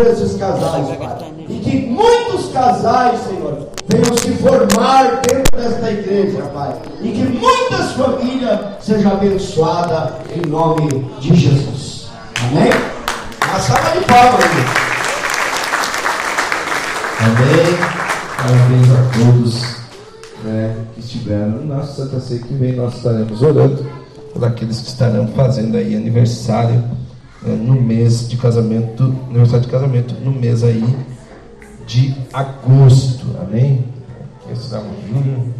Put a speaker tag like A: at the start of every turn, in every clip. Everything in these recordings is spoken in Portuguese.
A: esses casais, Pai. E que muitos casais, Senhor, venham se formar dentro desta igreja, Pai. E que muitas famílias sejam abençoadas em nome de Jesus. Amém? Uma salva de palmas,
B: Amém. Parabéns a todos né, que estiveram no nosso Santa Ceia que vem. Nós estaremos orando por aqueles que estarão fazendo aí aniversário né, no mês de casamento, aniversário de casamento, no mês aí de agosto. Amém? Estamos juntos.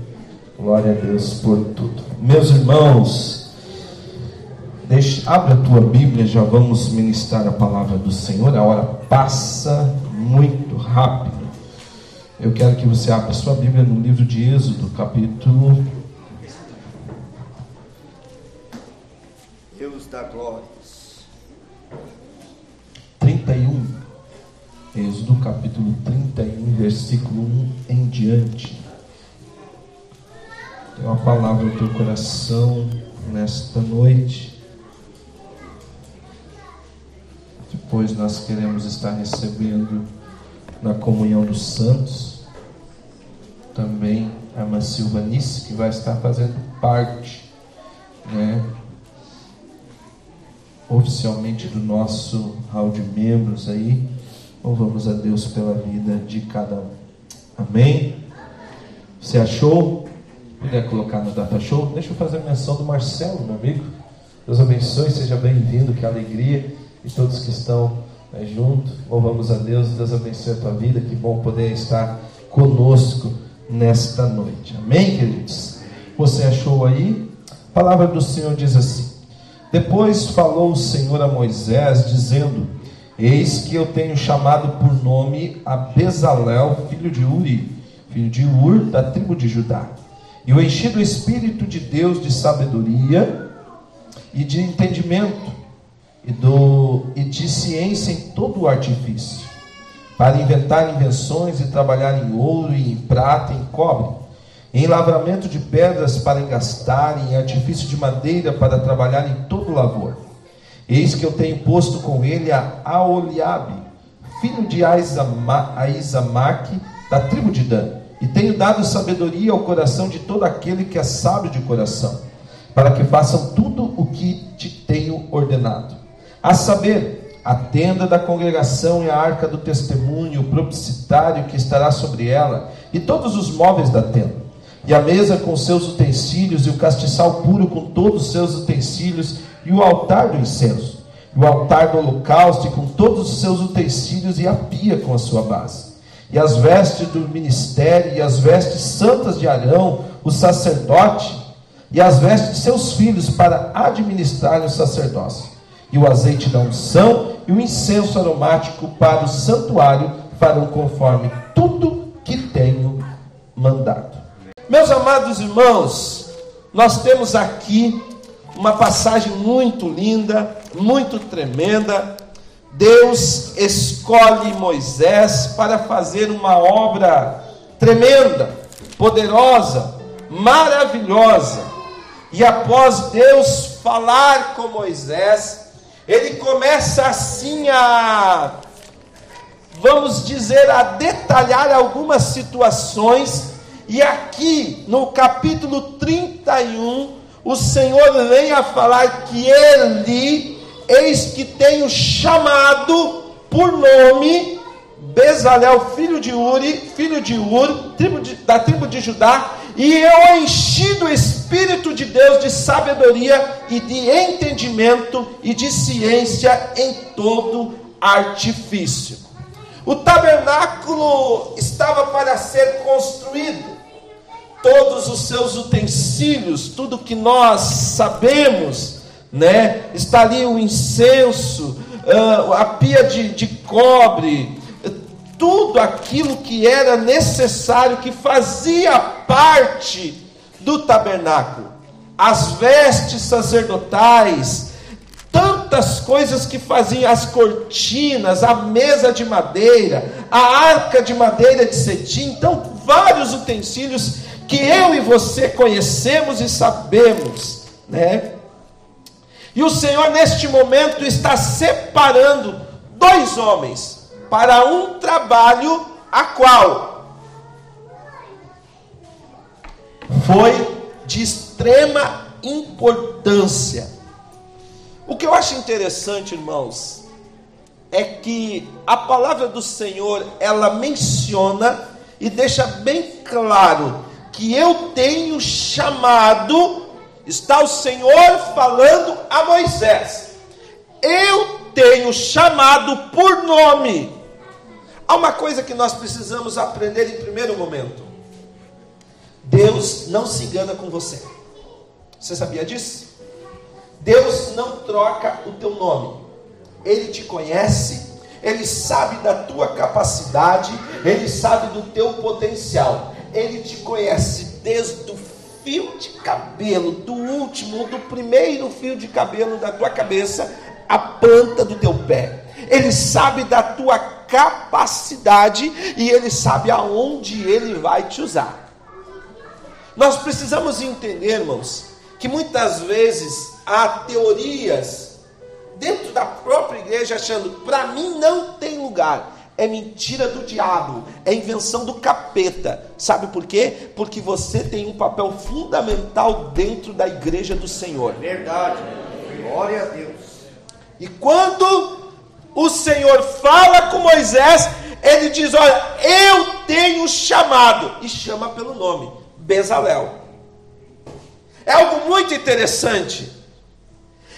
B: Glória a Deus por tudo. Meus irmãos, deixa, abre a tua Bíblia, já vamos ministrar a palavra do Senhor. A hora passa muito rápido. Eu quero que você abra sua Bíblia no livro de Êxodo, capítulo.
A: Deus da glória.
B: 31. Êxodo, capítulo 31, versículo 1 em diante. Tem uma palavra no teu coração nesta noite. Depois nós queremos estar recebendo na comunhão dos santos. Também a Silvanice, que vai estar fazendo parte, né, oficialmente do nosso hall de membros aí. Louvamos a Deus pela vida de cada um. Amém? Você achou? Puder colocar no data show? Deixa eu fazer menção do Marcelo, meu amigo. Deus abençoe, seja bem-vindo, que alegria. E todos que estão né, junto, louvamos a Deus, Deus abençoe a tua vida. Que bom poder estar conosco nesta noite. Amém, queridos? Você achou aí? A palavra do Senhor diz assim: Depois falou o Senhor a Moisés, dizendo: Eis que eu tenho chamado por nome a Bezalel, filho de Uri, filho de Ur, da tribo de Judá. E o enchi do Espírito de Deus de sabedoria e de entendimento e, do, e de ciência em todo o artifício, para inventar invenções e trabalhar em ouro e em prata e em cobre, em lavramento de pedras para engastar, em artifício de madeira para trabalhar em todo lavor. Eis que eu tenho posto com ele a Aoliabe, filho de Aizamaque, da tribo de Dan, e tenho dado sabedoria ao coração de todo aquele que é sábio de coração, para que façam tudo o que te tenho ordenado. A saber, a tenda da congregação e a arca do testemunho, o propicitário que estará sobre ela, e todos os móveis da tenda, e a mesa com seus utensílios, e o castiçal puro com todos os seus utensílios, e o altar do incenso, e o altar do holocausto, e com todos os seus utensílios, e a pia com a sua base, e as vestes do ministério, e as vestes santas de Arão, o sacerdote, e as vestes de seus filhos, para administrar o sacerdócio e o azeite da unção e o incenso aromático para o santuário farão conforme tudo que tenho mandado. Meus amados irmãos, nós temos aqui uma passagem muito linda, muito tremenda. Deus escolhe Moisés para fazer uma obra tremenda, poderosa, maravilhosa. E após Deus falar com Moisés, ele começa assim a, vamos dizer, a detalhar algumas situações, e aqui no capítulo 31, o Senhor vem a falar que ele, eis que tenho chamado por nome Bezalel, filho de Uri, filho de Ur, tribo de, da tribo de Judá, e eu enchi do Espírito de Deus de sabedoria e de entendimento e de ciência em todo artifício. O tabernáculo estava para ser construído, todos os seus utensílios, tudo que nós sabemos, né? Está ali o incenso, ah, a pia de, de cobre, tudo aquilo que era necessário, que fazia parte do tabernáculo, as vestes sacerdotais, tantas coisas que faziam as cortinas, a mesa de madeira, a arca de madeira de cetim, então vários utensílios que eu e você conhecemos e sabemos, né? E o Senhor neste momento está separando dois homens para um trabalho a qual foi de extrema importância. O que eu acho interessante, irmãos, é que a palavra do Senhor, ela menciona e deixa bem claro que eu tenho chamado, está o Senhor falando a Moisés. Eu tenho chamado por nome. Há uma coisa que nós precisamos aprender em primeiro momento. Deus não se engana com você. Você sabia disso? Deus não troca o teu nome. Ele te conhece, ele sabe da tua capacidade, ele sabe do teu potencial. Ele te conhece desde o fio de cabelo, do último, do primeiro fio de cabelo da tua cabeça, a planta do teu pé. Ele sabe da tua capacidade e ele sabe aonde ele vai te usar. Nós precisamos entender, irmãos, que muitas vezes há teorias dentro da própria igreja achando, para mim não tem lugar. É mentira do diabo, é invenção do capeta. Sabe por quê? Porque você tem um papel fundamental dentro da igreja do Senhor.
A: Verdade. Glória a Deus.
B: E quando o Senhor fala com Moisés, ele diz: Olha, eu tenho chamado, e chama pelo nome, Bezalel. É algo muito interessante.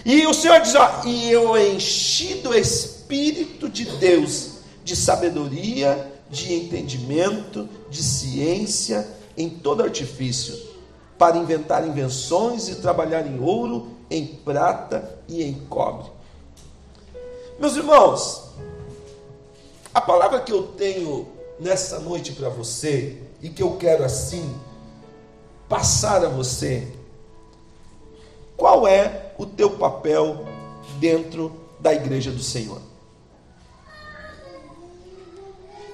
B: E o Senhor diz: ó, e eu enchi do Espírito de Deus, de sabedoria, de entendimento, de ciência, em todo artifício, para inventar invenções e trabalhar em ouro, em prata e em cobre. Meus irmãos, a palavra que eu tenho nessa noite para você, e que eu quero assim passar a você, qual é o teu papel dentro da igreja do Senhor?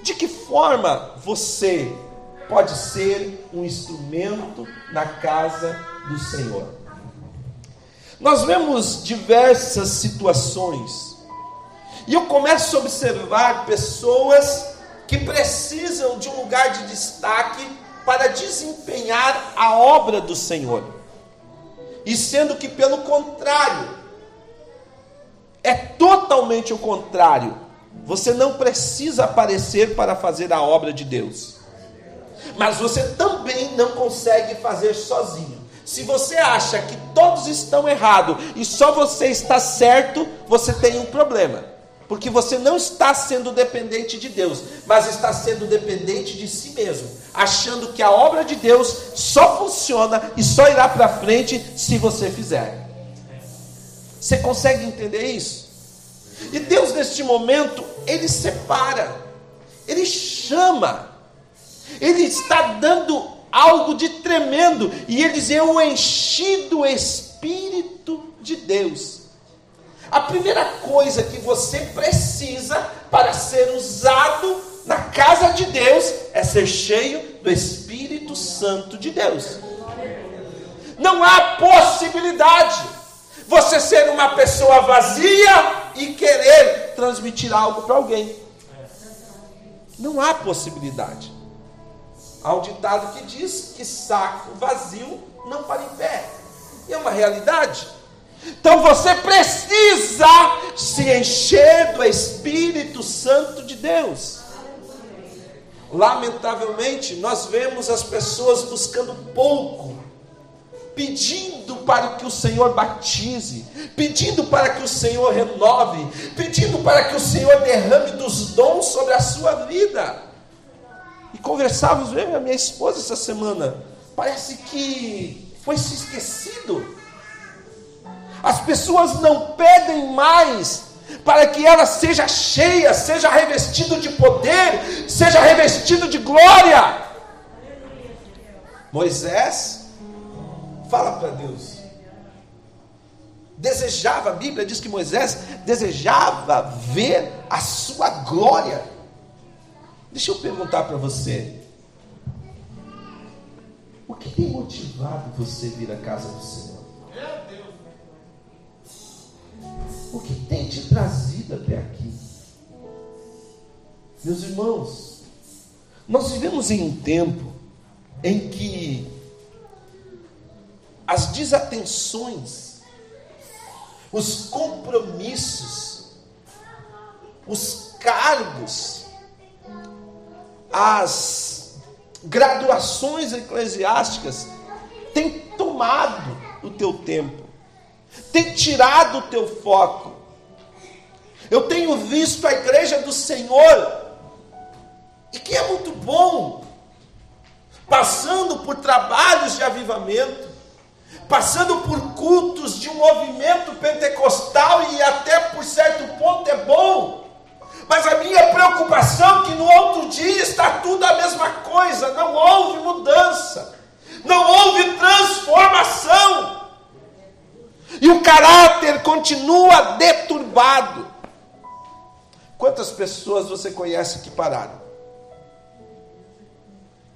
B: De que forma você pode ser um instrumento na casa do Senhor? Nós vemos diversas situações, e eu começo a observar pessoas que precisam de um lugar de destaque para desempenhar a obra do Senhor e sendo que, pelo contrário, é totalmente o contrário. Você não precisa aparecer para fazer a obra de Deus, mas você também não consegue fazer sozinho. Se você acha que todos estão errados e só você está certo, você tem um problema. Porque você não está sendo dependente de Deus, mas está sendo dependente de si mesmo, achando que a obra de Deus só funciona e só irá para frente se você fizer. Você consegue entender isso? E Deus, neste momento, Ele separa, Ele chama, Ele está dando algo de tremendo, e Ele diz: Eu enchi do Espírito de Deus. A primeira coisa que você precisa para ser usado na casa de Deus é ser cheio do Espírito Santo de Deus. Não há possibilidade você ser uma pessoa vazia e querer transmitir algo para alguém. Não há possibilidade. Há um ditado que diz que saco vazio não para em pé. E é uma realidade. Então você precisa se encher do Espírito Santo de Deus. Lamentavelmente, nós vemos as pessoas buscando pouco, pedindo para que o Senhor batize, pedindo para que o Senhor renove, pedindo para que o Senhor derrame dos dons sobre a sua vida. E conversávamos, eu e a minha esposa essa semana, parece que foi se esquecido as pessoas não pedem mais para que ela seja cheia, seja revestido de poder, seja revestido de glória. Moisés fala para Deus. Desejava, a Bíblia diz que Moisés desejava ver a sua glória. Deixa eu perguntar para você: o que tem motivado você vir à casa do Senhor? O que tem te trazido até aqui? Meus irmãos, nós vivemos em um tempo em que as desatenções, os compromissos, os cargos, as graduações eclesiásticas têm tomado o teu tempo, têm tirado o teu foco. Eu tenho visto a igreja do Senhor, e que é muito bom, passando por trabalhos de avivamento, passando por cultos de um movimento pentecostal e até por certo ponto é bom. Mas a minha preocupação é que no outro dia está tudo a mesma coisa, não houve mudança, não houve transformação. E o caráter continua deturbado. Quantas pessoas você conhece que pararam?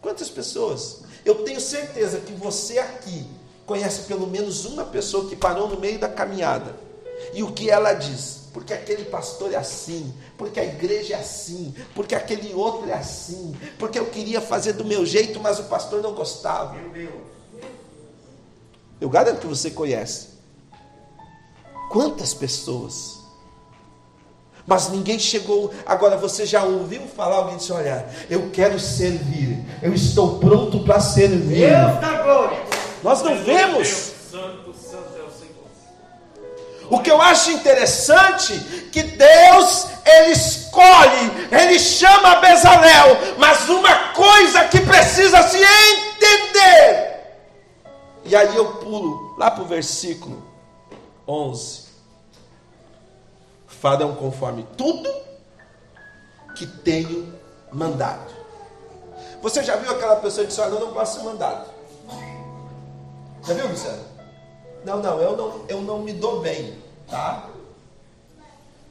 B: Quantas pessoas? Eu tenho certeza que você aqui conhece pelo menos uma pessoa que parou no meio da caminhada. E o que ela diz? Porque aquele pastor é assim, porque a igreja é assim, porque aquele outro é assim, porque eu queria fazer do meu jeito, mas o pastor não gostava. Eu garanto que você conhece. Quantas pessoas? Mas ninguém chegou. Agora você já ouviu falar alguém disse: Olha, eu quero servir, eu estou pronto para servir. Deus da glória. Nós não vemos. O que eu acho interessante que Deus ele escolhe, ele chama Bezalel, mas uma coisa que precisa se entender. E aí eu pulo lá para o versículo 11. Farão conforme tudo que tenho mandado. Você já viu aquela pessoa que disse: Olha, eu não posso ser mandado. Já viu, Luciano? Não, não, eu não, eu não me dou bem, tá?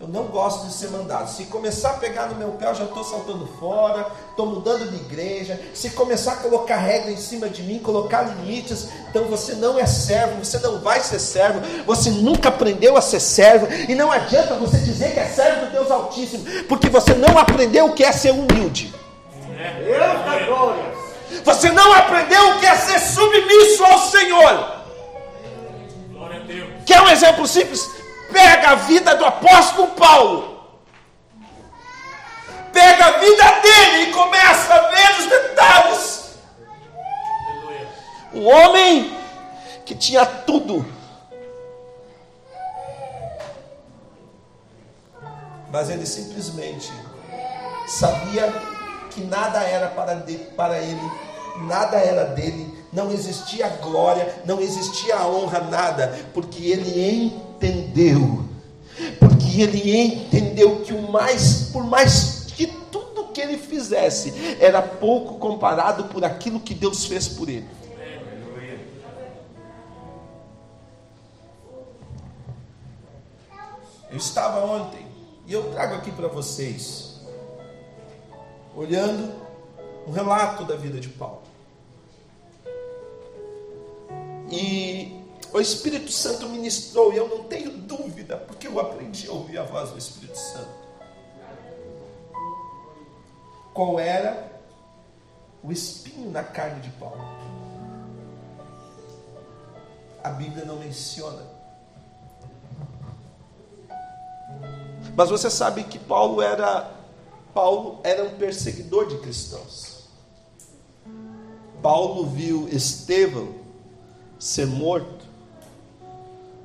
B: Eu não gosto de ser mandado. Se começar a pegar no meu pé, eu já estou saltando fora, estou mudando de igreja. Se começar a colocar regra em cima de mim, colocar limites, então você não é servo, você não vai ser servo, você nunca aprendeu a ser servo, e não adianta você dizer que é servo do Deus Altíssimo, porque você não aprendeu o que é ser humilde. Deus da glória. Você não aprendeu o que é ser submisso ao Senhor. Quer um exemplo simples? Pega a vida do apóstolo Paulo. Pega a vida dele e começa a ver os detalhes. Um homem que tinha tudo. Mas ele simplesmente sabia que nada era para, de, para ele, nada era dele, não existia glória, não existia honra, nada, porque ele entendeu, porque ele entendeu que o mais, por mais que tudo que ele fizesse, era pouco comparado por aquilo que Deus fez por ele. Eu estava ontem e eu trago aqui para vocês olhando um relato da vida de Paulo. E o Espírito Santo ministrou, e eu não tenho dúvida, porque eu aprendi a ouvir a voz do Espírito Santo. Qual era o espinho na carne de Paulo? A Bíblia não menciona. Mas você sabe que Paulo era Paulo era um perseguidor de cristãos. Paulo viu Estevão ser morto.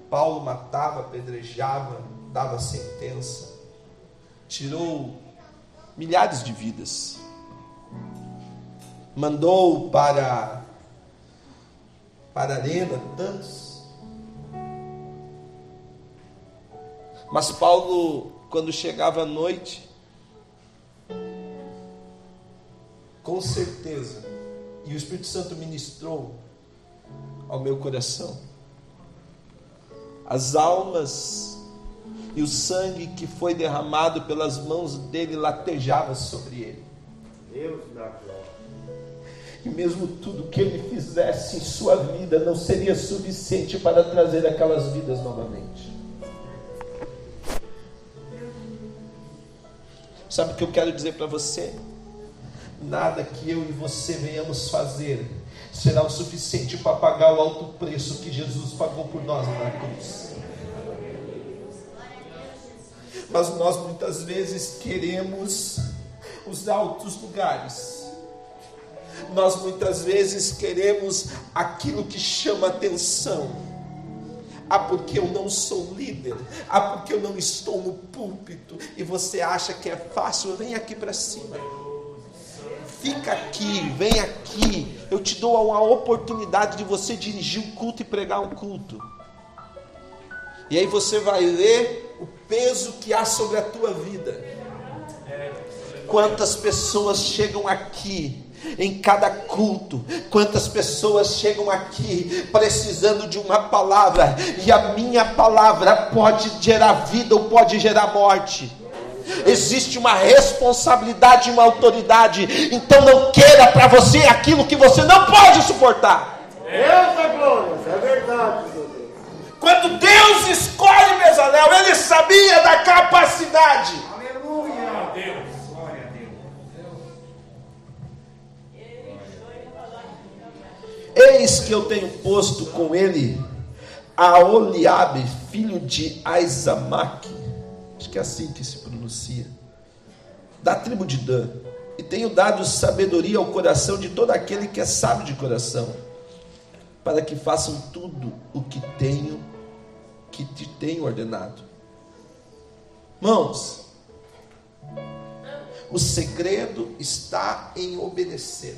B: Paulo matava, apedrejava, dava sentença, tirou milhares de vidas, mandou para para a arena tantos. Mas Paulo, quando chegava à noite, com certeza, e o Espírito Santo ministrou ao meu coração, as almas e o sangue que foi derramado pelas mãos dele latejava sobre ele. Deus da glória. E mesmo tudo que ele fizesse em sua vida não seria suficiente para trazer aquelas vidas novamente. Sabe o que eu quero dizer para você? Nada que eu e você venhamos fazer será o suficiente para pagar o alto preço que Jesus pagou por nós na cruz. Mas nós muitas vezes queremos os altos lugares. Nós muitas vezes queremos aquilo que chama atenção. Ah, porque eu não sou líder. Ah, porque eu não estou no púlpito. E você acha que é fácil? Vem aqui para cima. Fica aqui, vem aqui. Eu te dou uma oportunidade de você dirigir um culto e pregar um culto. E aí você vai ler o peso que há sobre a tua vida. Quantas pessoas chegam aqui em cada culto. Quantas pessoas chegam aqui precisando de uma palavra, e a minha palavra pode gerar vida ou pode gerar morte. Existe uma responsabilidade e uma autoridade. Então não queira para você aquilo que você não pode suportar.
A: Deus é glória, é verdade.
B: Quando Deus escolhe Bezalel, ele sabia da capacidade.
A: Aleluia. Deus, glória a
B: Deus. Eis que eu tenho posto com ele a Oliabe, filho de Aizamaque, acho que é assim que se pronuncia, da tribo de Dan, e tenho dado sabedoria ao coração de todo aquele que é sábio de coração, para que façam tudo o que tenho que te tenho ordenado. Mãos, o segredo está em obedecer.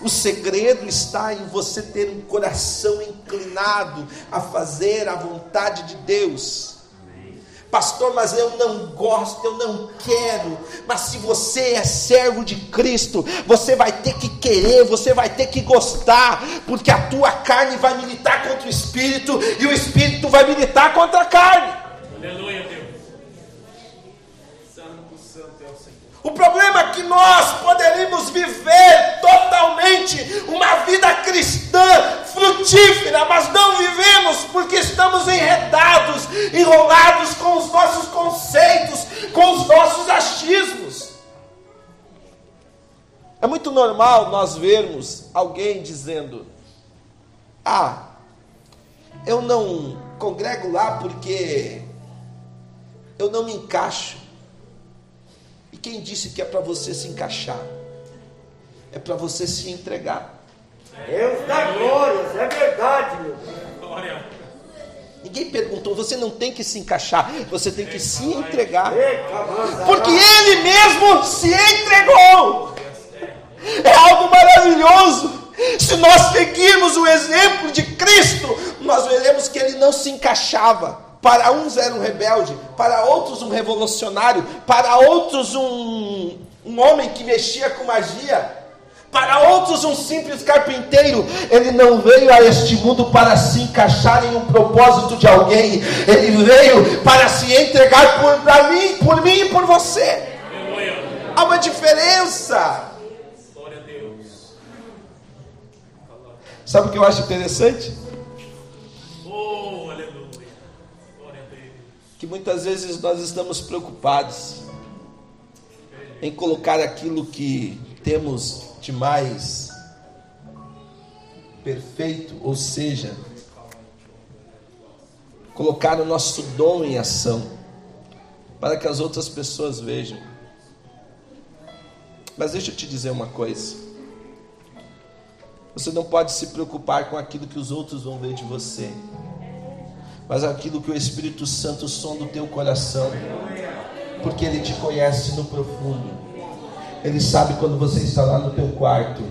B: O segredo está em você ter um coração inclinado a fazer a vontade de Deus. Pastor, mas eu não gosto, eu não quero. Mas se você é servo de Cristo, você vai ter que querer, você vai ter que gostar, porque a tua carne vai militar contra o espírito e o espírito vai militar contra a carne. Aleluia, Deus. Santo, santo é o problema é que nós poderíamos viver totalmente uma vida cristã frutífera, mas não vivemos porque estamos enredados, enrolados com os nossos conceitos, com os nossos achismos. É muito normal nós vermos alguém dizendo: Ah, eu não congrego lá porque eu não me encaixo. E quem disse que é para você se encaixar? É para você se entregar.
A: Deus dá glórias, é verdade, meu
B: Glória. Ninguém perguntou, você não tem que se encaixar, você tem que se entregar. Porque ele mesmo se entregou. É algo maravilhoso. Se nós seguirmos o exemplo de Cristo, nós veremos que ele não se encaixava. Para uns era um rebelde, para outros um revolucionário, para outros um, um homem que mexia com magia, para outros, um simples carpinteiro. Ele não veio a este mundo para se encaixar em um propósito de alguém. Ele veio para se entregar por para mim, por mim e por você. Há uma diferença. Sabe o que eu acho interessante? Oh, aleluia. Glória a Deus. Que muitas vezes nós estamos preocupados em colocar aquilo que temos de mais perfeito, ou seja, colocar o nosso dom em ação, para que as outras pessoas vejam. Mas deixa eu te dizer uma coisa. Você não pode se preocupar com aquilo que os outros vão ver de você, mas aquilo que o Espírito Santo sonda o teu coração, porque ele te conhece no profundo. Ele sabe quando você está lá no teu quarto.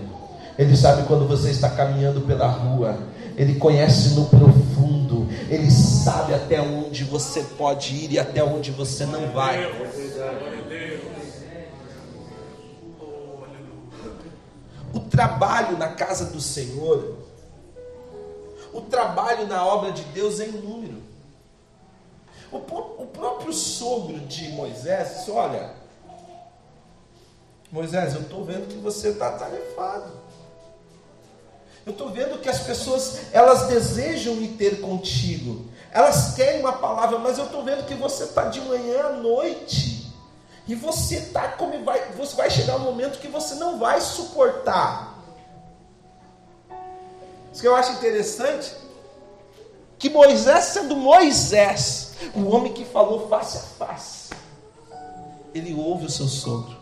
B: Ele sabe quando você está caminhando pela rua. Ele conhece no profundo. Ele sabe até onde você pode ir e até onde você não vai. O trabalho na casa do Senhor, o trabalho na obra de Deus é inúmero. O, o próprio sogro de Moisés disse: Olha, Moisés, eu estou vendo que você está tarefado. Eu estou vendo que as pessoas elas desejam ir ter contigo, Elas querem uma palavra, mas eu estou vendo que você está de manhã à noite. E você tá como vai, você vai chegar um momento que você não vai suportar. Isso que eu acho interessante, que Moisés sendo Moisés, o homem que falou face a face, ele ouve o seu sogro.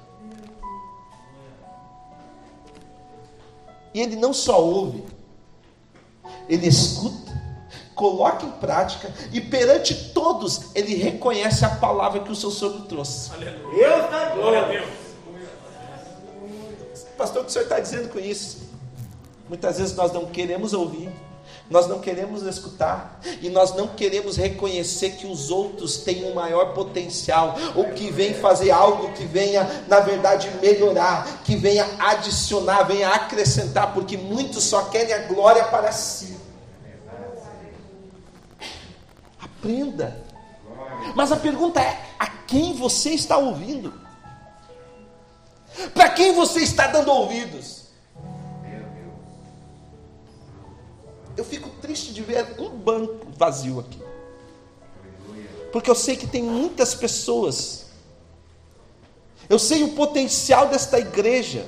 B: E ele não só ouve, ele escuta, coloca em prática e perante todos ele reconhece a palavra que o seu sogro trouxe.
A: Deus da glória.
B: Pastor, o que o senhor está dizendo com isso? Muitas vezes nós não queremos ouvir, nós não queremos escutar e nós não queremos reconhecer que os outros têm um maior potencial, ou que vem fazer algo que venha, na verdade, melhorar, que venha adicionar, venha acrescentar, porque muitos só querem a glória para si. Aprenda. Mas a pergunta é: a quem você está ouvindo? Para quem você está dando ouvidos? Eu fico triste de ver um banco vazio aqui. Porque eu sei que tem muitas pessoas. Eu sei o potencial desta igreja.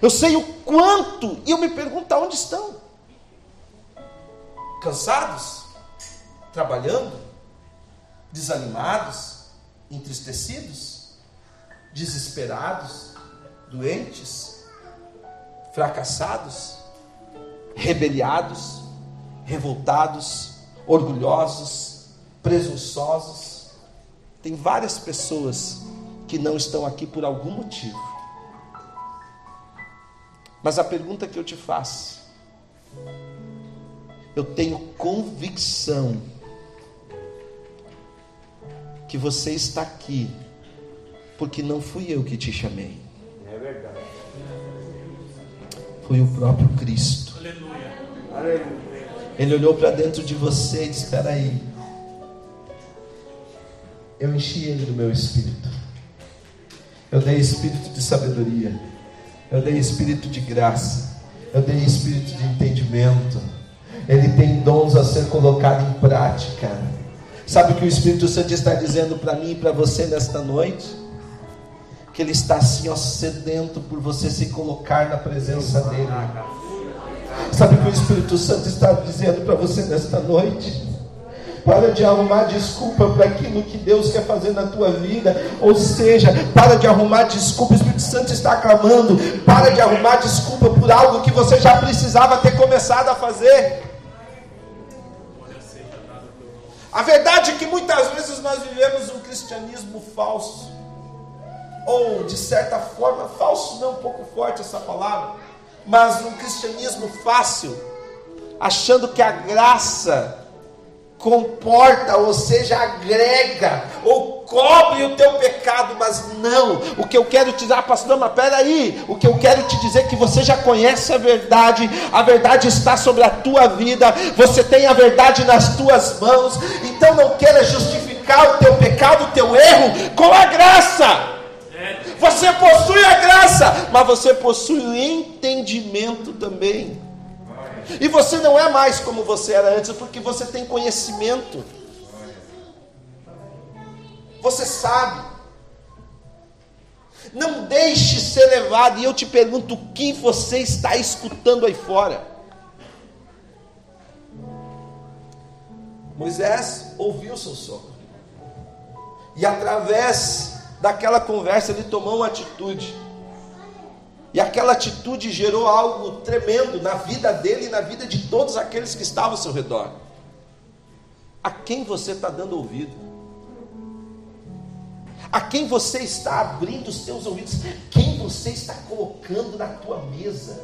B: Eu sei o quanto. E eu me pergunto onde estão? Cansados? Trabalhando? Desanimados? Entristecidos? Desesperados? Doentes? Fracassados? Rebeliados, revoltados, orgulhosos, presunçosos. Tem várias pessoas que não estão aqui por algum motivo. Mas a pergunta que eu te faço, eu tenho convicção que você está aqui porque não fui eu que te chamei.
A: É verdade.
B: Foi o próprio Cristo. Ele olhou para dentro de você e disse: Espera aí. Eu enchi ele do meu espírito. Eu dei espírito de sabedoria. Eu dei espírito de graça. Eu dei espírito de entendimento. Ele tem dons a ser colocado em prática. Sabe o que o Espírito Santo está dizendo para mim e para você nesta noite? Que ele está assim, ó, sedento por você se colocar na presença dele. Sabe o que o Espírito Santo está dizendo para você nesta noite? Para de arrumar desculpa para aquilo que Deus quer fazer na tua vida. Ou seja, para de arrumar desculpa. O Espírito Santo está clamando. Para de arrumar desculpa por algo que você já precisava ter começado a fazer. A verdade é que muitas vezes nós vivemos um cristianismo falso. Ou, de certa forma, falso não um pouco forte essa palavra mas um cristianismo fácil, achando que a graça comporta, ou seja, agrega ou cobre o teu pecado, mas não. O que eu quero te dizer, pastor, mas peraí, o que eu quero te dizer é que você já conhece a verdade, a verdade está sobre a tua vida, você tem a verdade nas tuas mãos, então não queira justificar o teu pecado, o teu erro com a graça. Você possui a graça, mas você possui o entendimento também. E você não é mais como você era antes, porque você tem conhecimento. Você sabe. Não deixe ser levado. E eu te pergunto: o que você está escutando aí fora? Moisés ouviu seu sogro. E através daquela conversa ele tomou uma atitude. E aquela atitude gerou algo tremendo na vida dele e na vida de todos aqueles que estavam ao seu redor. A quem você está dando ouvido? A quem você está abrindo os seus ouvidos? Quem você está colocando na tua mesa?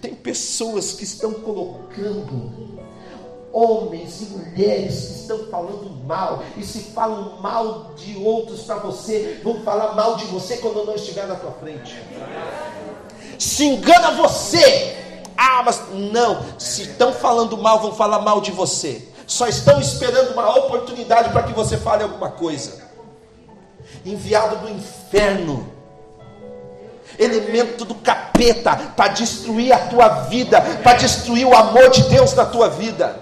B: Tem pessoas que estão colocando homens e mulheres que estão falando mal, e se falam mal de outros para você, vão falar mal de você quando não estiver na tua frente. Se engana você. Ah, mas não, se estão falando mal, vão falar mal de você. Só estão esperando uma oportunidade para que você fale alguma coisa. Enviado do inferno elemento do capeta para destruir a tua vida, para destruir o amor de Deus na tua vida.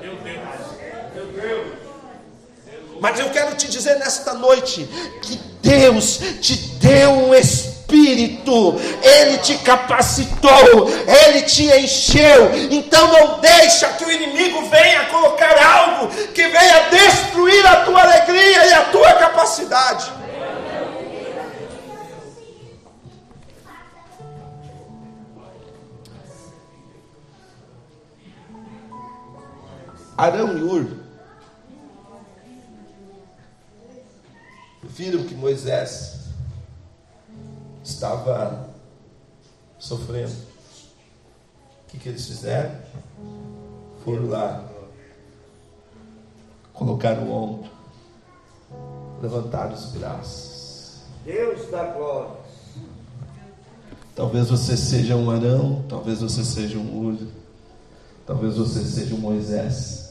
B: Mas eu quero te dizer nesta noite que Deus te deu um espírito, Ele te capacitou, Ele te encheu. Então não deixa que o inimigo venha colocar algo que venha destruir a tua alegria e a tua capacidade. Arão e Ur viram que Moisés estava sofrendo. O que, que eles fizeram? Foram lá, colocaram o ombro, levantaram os braços.
A: Deus da glória.
B: Talvez você seja um Arão, talvez você seja um Ur, talvez você seja um Moisés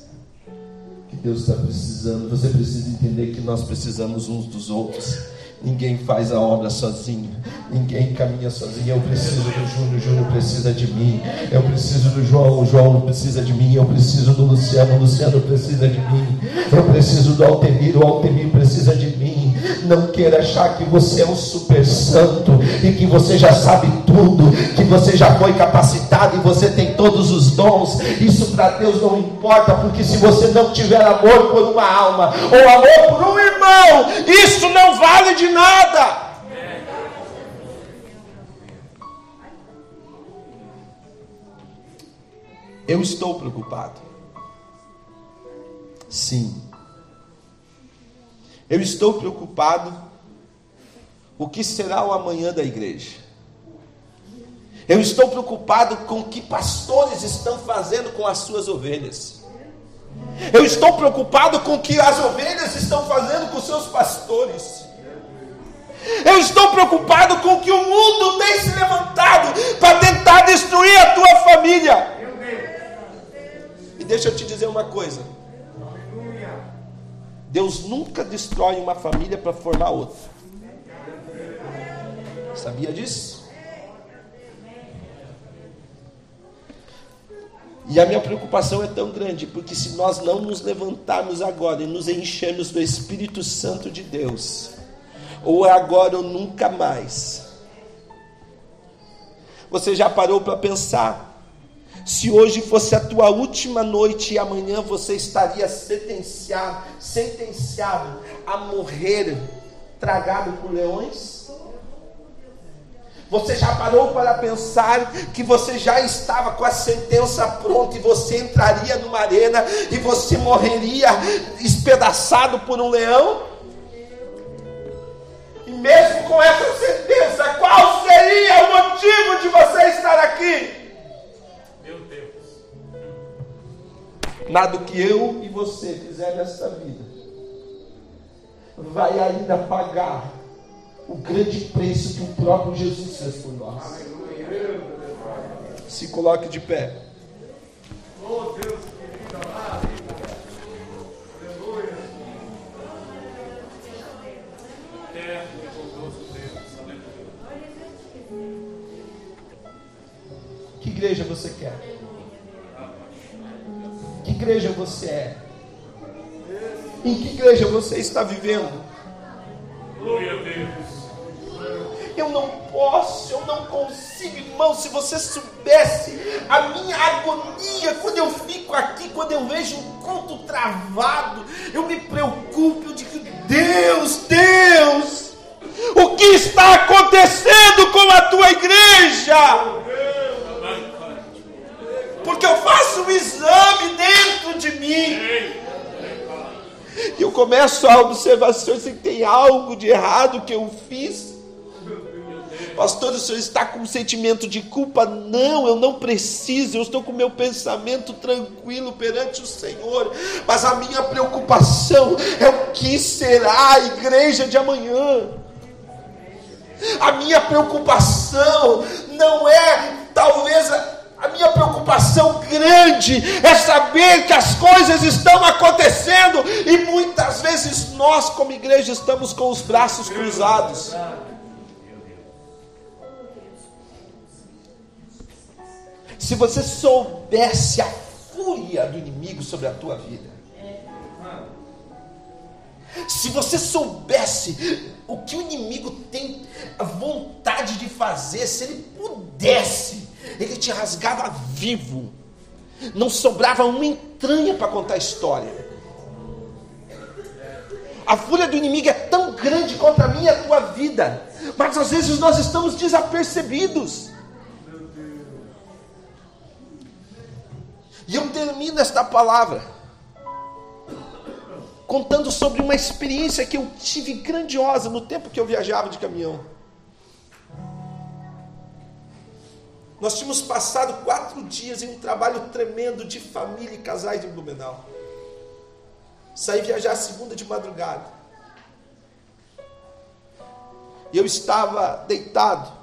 B: Deus está precisando. Você precisa entender que nós precisamos uns dos outros. Ninguém faz a obra sozinho. Ninguém caminha sozinho. Eu preciso do Júnior, o Júnior precisa de mim. Eu preciso do João, o João precisa de mim. Eu preciso do Luciano, o Luciano precisa de mim. Eu preciso do Altemir, o Altemir precisa de mim. Não queira achar que você é um super santo e que você já sabe tudo, que você já foi capacitado e você tem todos os dons. Isso para Deus não importa, porque se você não tiver amor por uma alma ou amor por um irmão, isso não vale de nada. Eu estou preocupado. Sim. Eu estou preocupado o que será o amanhã da igreja. Eu estou preocupado com o que pastores estão fazendo com as suas ovelhas. Eu estou preocupado com o que as ovelhas estão fazendo com seus pastores. Eu estou preocupado com o que o mundo tem se levantado para tentar destruir a tua família. E deixa eu te dizer uma coisa: Deus nunca destrói uma família para formar outra. Sabia disso? E a minha preocupação é tão grande, porque se nós não nos levantarmos agora e nos enchermos do Espírito Santo de Deus, ou é agora ou nunca mais. Você já parou para pensar? Se hoje fosse a tua última noite e amanhã você estaria sentenciado, sentenciado a morrer tragado por leões? Você já parou para pensar que você já estava com a sentença pronta e você entraria numa arena e você morreria espedaçado por um leão? mesmo com essa sentença, qual seria o motivo de você estar aqui? Nada que eu e você fizer nesta vida vai ainda pagar o grande preço que o próprio Jesus fez por nós. Se coloque de pé. Oh Deus, querido, Que igreja você quer? Que igreja você é? Em que igreja você está vivendo? Eu não posso, eu não consigo, irmão. Se você soubesse a minha agonia quando eu fico aqui, quando eu vejo um culto travado, eu me preocupo. Eu digo, Deus, Deus, o que está acontecendo com a tua igreja? Porque eu faço um exame dentro de mim. E eu começo a observar se tem algo de errado que eu fiz. Pastor, o senhor está com um sentimento de culpa? Não, eu não preciso, eu estou com meu pensamento tranquilo perante o Senhor. Mas a minha preocupação é o que será a igreja de amanhã. A minha preocupação não é talvez a minha preocupação grande é saber que as coisas estão acontecendo e muitas vezes nós, como igreja, estamos com os braços cruzados. Se você soubesse a fúria do inimigo sobre a tua vida, se você soubesse o que o inimigo tem vontade de fazer, se ele pudesse, ele te rasgava vivo, não sobrava uma entranha para contar a história. A fúria do inimigo é tão grande contra a minha e a tua vida, mas às vezes nós estamos desapercebidos. E eu termino esta palavra contando sobre uma experiência que eu tive grandiosa no tempo que eu viajava de caminhão. Nós tínhamos passado quatro dias em um trabalho tremendo de família e casais em Blumenau. Saí viajar segunda de madrugada. Eu estava deitado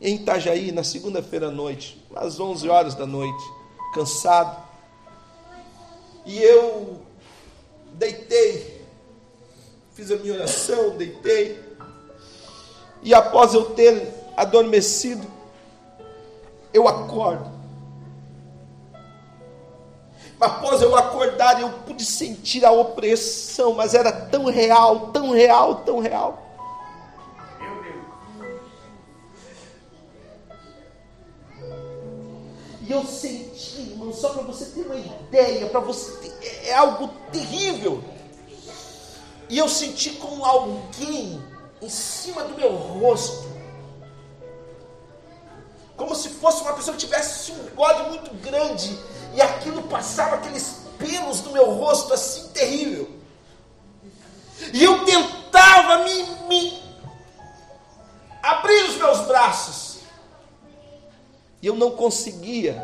B: em Itajaí na segunda-feira à noite, às 11 horas da noite, cansado. E eu deitei, fiz a minha oração, deitei, e após eu ter adormecido, eu acordo. Após eu acordar, eu pude sentir a opressão, mas era tão real, tão real, tão real. E eu senti, irmão, só para você ter uma ideia, para você ter, é, é algo terrível. E eu senti como alguém em cima do meu rosto, como se fosse uma pessoa que tivesse um bode muito grande, e aquilo passava aqueles pelos do meu rosto assim terrível. E eu tentava me, me abrir os meus braços e eu não conseguia.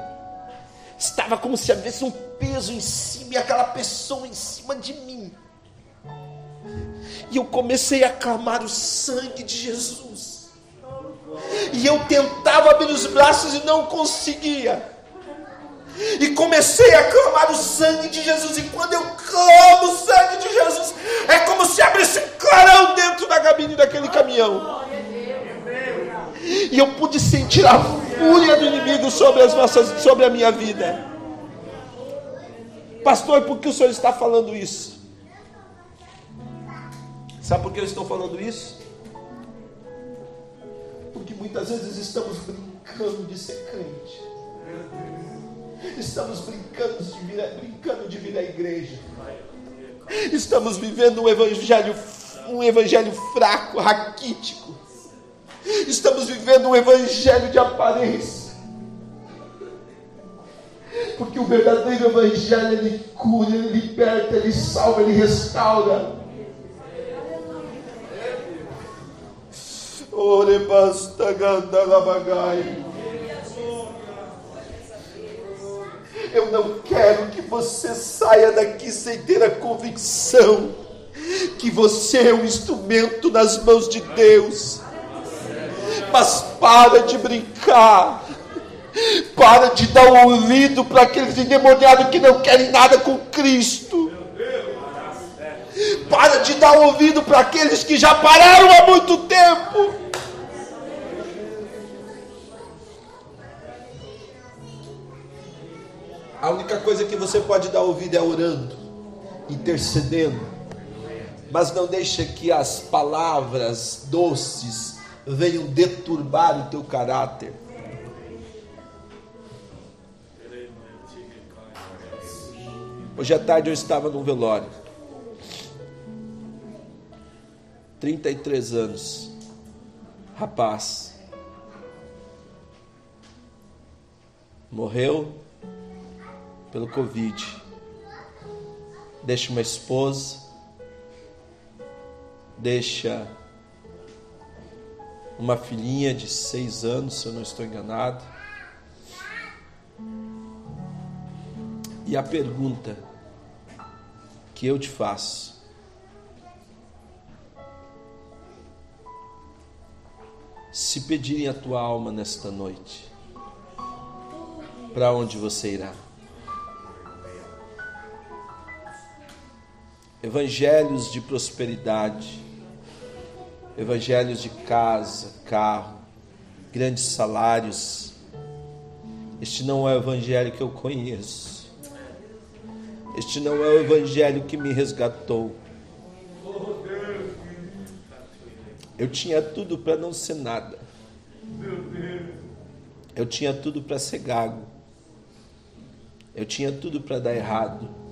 B: Estava como se houvesse um peso em cima e aquela pessoa em cima de mim. E eu comecei a clamar o sangue de Jesus. E eu tentava abrir os braços e não conseguia. E comecei a clamar o sangue de Jesus. E quando eu clamo o sangue de Jesus, é como se abrisse um clarão dentro da cabine daquele caminhão. E eu pude sentir a fúria do inimigo sobre, as nossas, sobre a minha vida. Pastor, por que o senhor está falando isso? Sabe por que eu estou falando isso? Porque muitas vezes estamos brincando de ser crente. Estamos brincando de vir, brincando de vir à igreja. Estamos vivendo um evangelho, um evangelho fraco, raquítico. Estamos vivendo um evangelho de aparência. Porque o verdadeiro evangelho ele cura, ele liberta, ele salva, ele restaura. Ore basta Eu não quero que você saia daqui sem ter a convicção que você é um instrumento nas mãos de Deus mas para de brincar. Para de dar ouvido para aqueles endemoniados que não querem nada com Cristo. Para de dar ouvido para aqueles que já pararam há muito tempo. A única coisa que você pode dar ouvido é orando, intercedendo. Mas não deixe que as palavras doces venham deturbar o teu caráter. Hoje à tarde eu estava num velório. 33 anos. Rapaz. Morreu pelo Covid. Deixa uma esposa. Deixa uma filhinha de seis anos, se eu não estou enganado. E a pergunta que eu te faço: se pedirem a tua alma nesta noite, para onde você irá? Evangelhos de prosperidade evangelhos de casa, carro, grandes salários, Este não é o evangelho que eu conheço. Este não é o evangelho que me resgatou. Eu tinha tudo para não ser nada. Eu tinha tudo para ser gago. Eu tinha tudo para dar errado.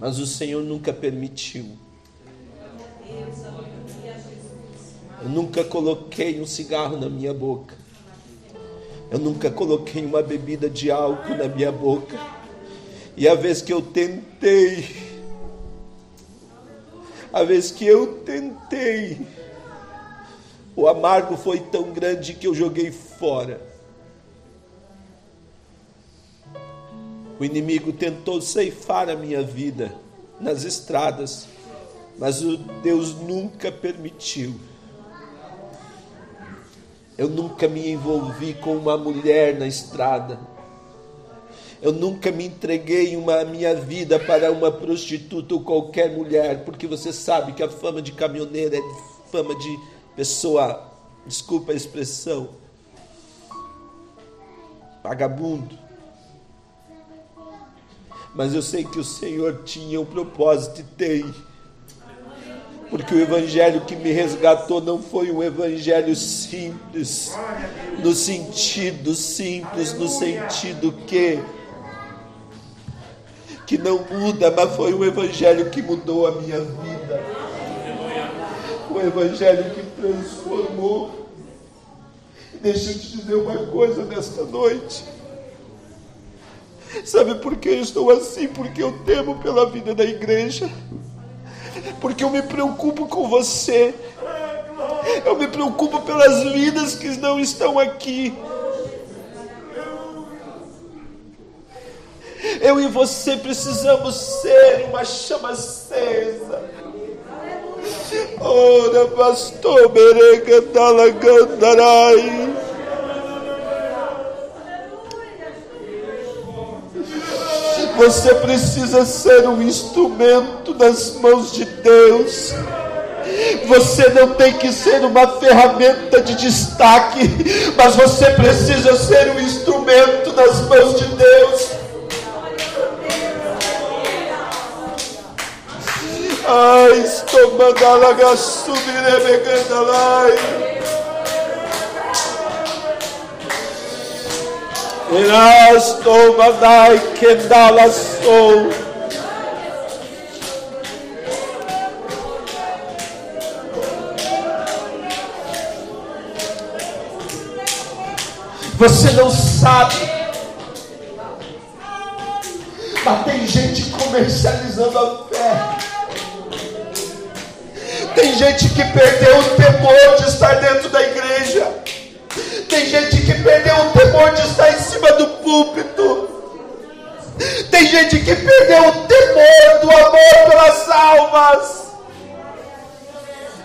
B: Mas o Senhor nunca permitiu. Eu nunca coloquei um cigarro na minha boca. Eu nunca coloquei uma bebida de álcool na minha boca. E a vez que eu tentei, a vez que eu tentei, o amargo foi tão grande que eu joguei fora. O inimigo tentou ceifar a minha vida nas estradas, mas o Deus nunca permitiu. Eu nunca me envolvi com uma mulher na estrada. Eu nunca me entreguei uma minha vida para uma prostituta ou qualquer mulher, porque você sabe que a fama de caminhoneiro é fama de pessoa, desculpa a expressão, vagabundo. Mas eu sei que o Senhor tinha um propósito e tem porque o evangelho que me resgatou não foi um evangelho simples, no sentido simples, no sentido que que não muda, mas foi um evangelho que mudou a minha vida. Um evangelho que transformou. Deixa eu te dizer uma coisa nesta noite. Sabe por que eu estou assim? Porque eu temo pela vida da igreja porque eu me preocupo com você. Eu me preocupo pelas vidas que não estão aqui. Eu e você precisamos ser uma chama acesa. Ora, pastor, merega dalagandarai. Você precisa ser um instrumento nas mãos de Deus. Você não tem que ser uma ferramenta de destaque, mas você precisa ser um instrumento nas mãos de Deus. Ai, estou mandando a subir, Erasto Madai Kendala Sou. Você não sabe. Mas tem gente comercializando a fé. Tem gente que perdeu o temor de estar dentro da igreja. Tem gente que perdeu o temor de estar em cima do púlpito. Tem gente que perdeu o temor do amor pelas almas.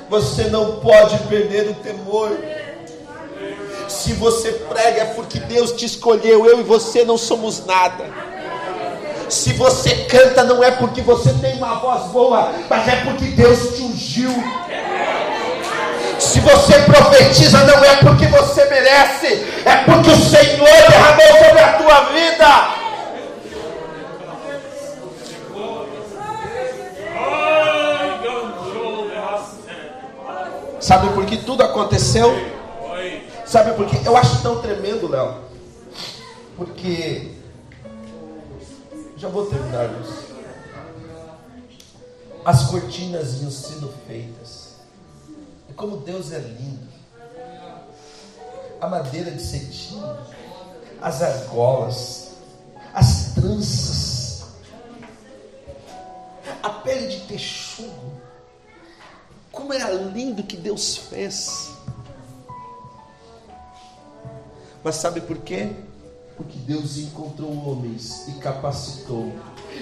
B: Você não pode perder o temor. Se você prega é porque Deus te escolheu. Eu e você não somos nada. Se você canta, não é porque você tem uma voz boa, mas é porque Deus te ungiu. Se você profetiza, não é porque você merece, é porque o Senhor derramou sobre a tua vida. Sabe por que tudo aconteceu? Sabe por que? Eu acho tão tremendo, Léo. Porque. Já vou terminar isso. As cortinas iam sendo feitas como Deus é lindo. A madeira de cetim, as argolas, as tranças, a pele de texugo. Como era lindo que Deus fez. Mas sabe por quê? Porque Deus encontrou homens e capacitou.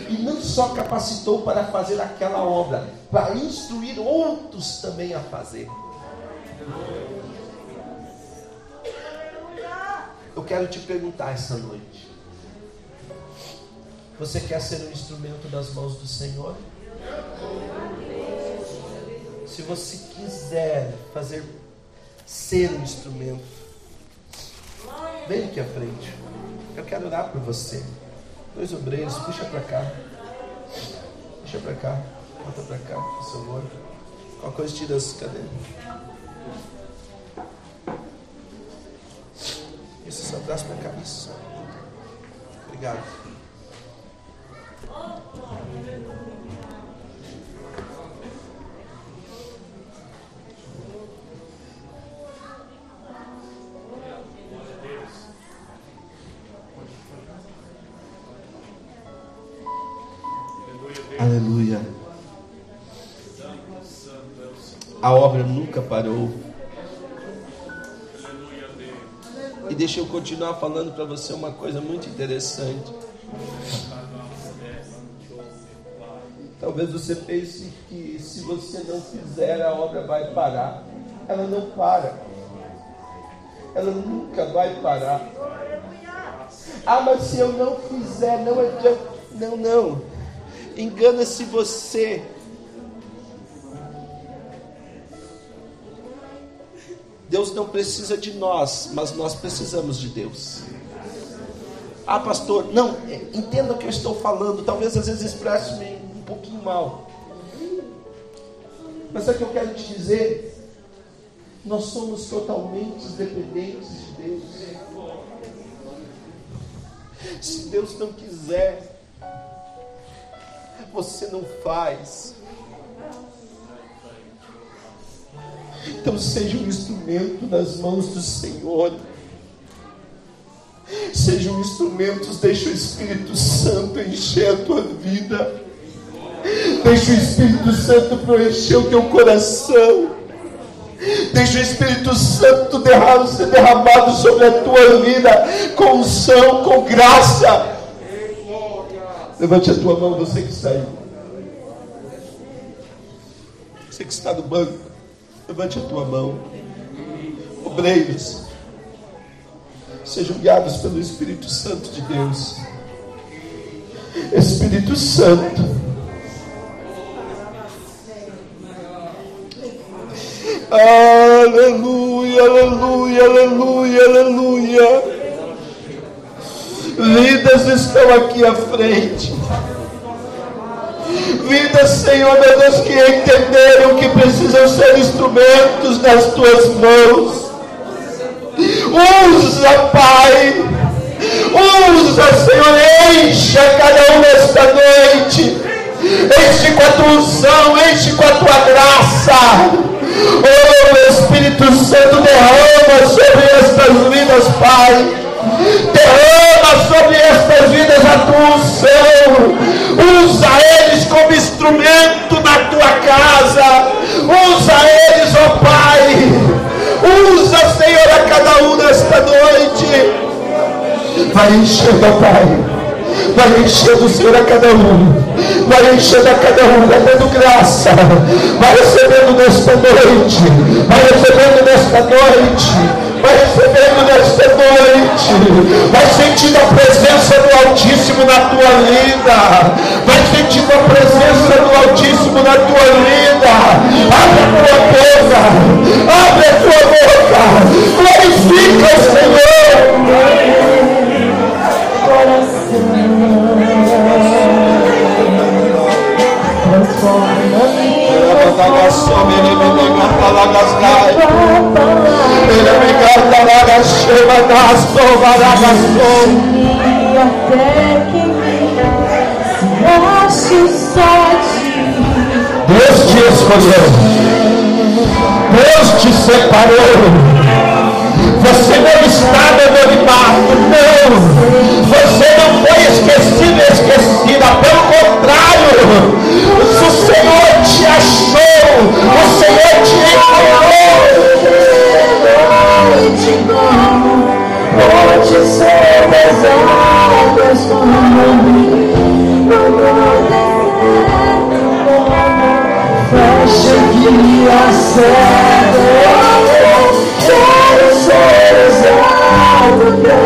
B: E não só capacitou para fazer aquela obra, para instruir outros também a fazer. Eu quero te perguntar essa noite: Você quer ser um instrumento das mãos do Senhor? Se você quiser fazer ser um instrumento, Vem aqui à frente. Eu quero orar por você. Dois obreiros, puxa para cá. Puxa para cá. Volta para cá, por favor. Qualquer coisa tira as cadeiras. Isso, seu braço para cá. Isso. Obrigado. Obra nunca parou. E deixa eu continuar falando para você uma coisa muito interessante. Talvez você pense que se você não fizer, a obra vai parar. Ela não para. Ela nunca vai parar. Ah, mas se eu não fizer, não adianta. Não, não. Engana-se você. Deus não precisa de nós, mas nós precisamos de Deus. Ah, pastor, não, entenda o que eu estou falando. Talvez às vezes expresse-me um pouquinho mal. Mas é que eu quero te dizer. Nós somos totalmente dependentes de Deus. Se Deus não quiser, você não faz. Então seja um instrumento nas mãos do Senhor. Sejam instrumentos, deixa o Espírito Santo encher a tua vida. Deixa o Espírito Santo preencher o teu coração. Deixa o Espírito Santo derramado, ser derramado sobre a tua vida com unção, com graça. Levante a tua mão, você que saiu. Você que está no banco. Levante a tua mão. Obreiros. Sejam guiados pelo Espírito Santo de Deus. Espírito Santo. Aleluia, aleluia, aleluia, aleluia. Vidas estão aqui à frente. Vidas, Senhor, meu Deus, que entenderam que precisam ser instrumentos nas tuas mãos. Usa, Pai. Usa, Senhor, encha cada um nesta noite. Enche com a tua unção, enche com a tua graça. Oh, Espírito Santo, derrama sobre estas vidas, Pai. Derrama sobre estas vidas a tua unção. Usa eles como instrumento na tua casa. Usa eles, ó oh Pai. Usa, Senhor, a cada um nesta noite. Vai enchendo, ó Pai. Vai enchendo, Senhor, a cada um. Vai enchendo a cada um, vai dando graça. Vai recebendo nesta noite. Vai recebendo nesta noite vai recebendo nesta noite, vai sentindo a presença do Altíssimo na tua vida, vai sentindo a presença do Altíssimo na tua vida. Abre a tua boca, abre a tua boca, glorifica o Senhor. Deus te escolheu. Deus te separou. Você não está no anonimato, não. Você não foi esquecido esquecida. Pelo contrário, o Senhor te achou. O Senhor encontrou. Pode ser das águas como Fecha aqui a cega Quero ser usado pra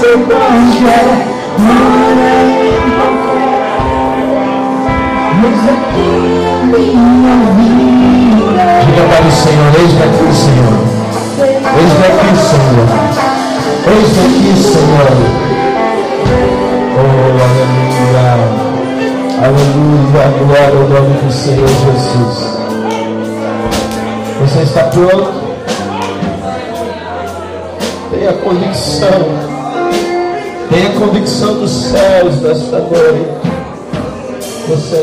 B: Ser qualquer mora em Mas aqui minha vida Diga para o Senhor, eis-me aqui, Senhor Eis aqui, Senhor. Eis aqui, Senhor. Oh, aleluia. Aleluia, glória ao nome do Senhor Jesus. Você está pronto? Tenha convicção. Tenha convicção dos céus desta noite. Você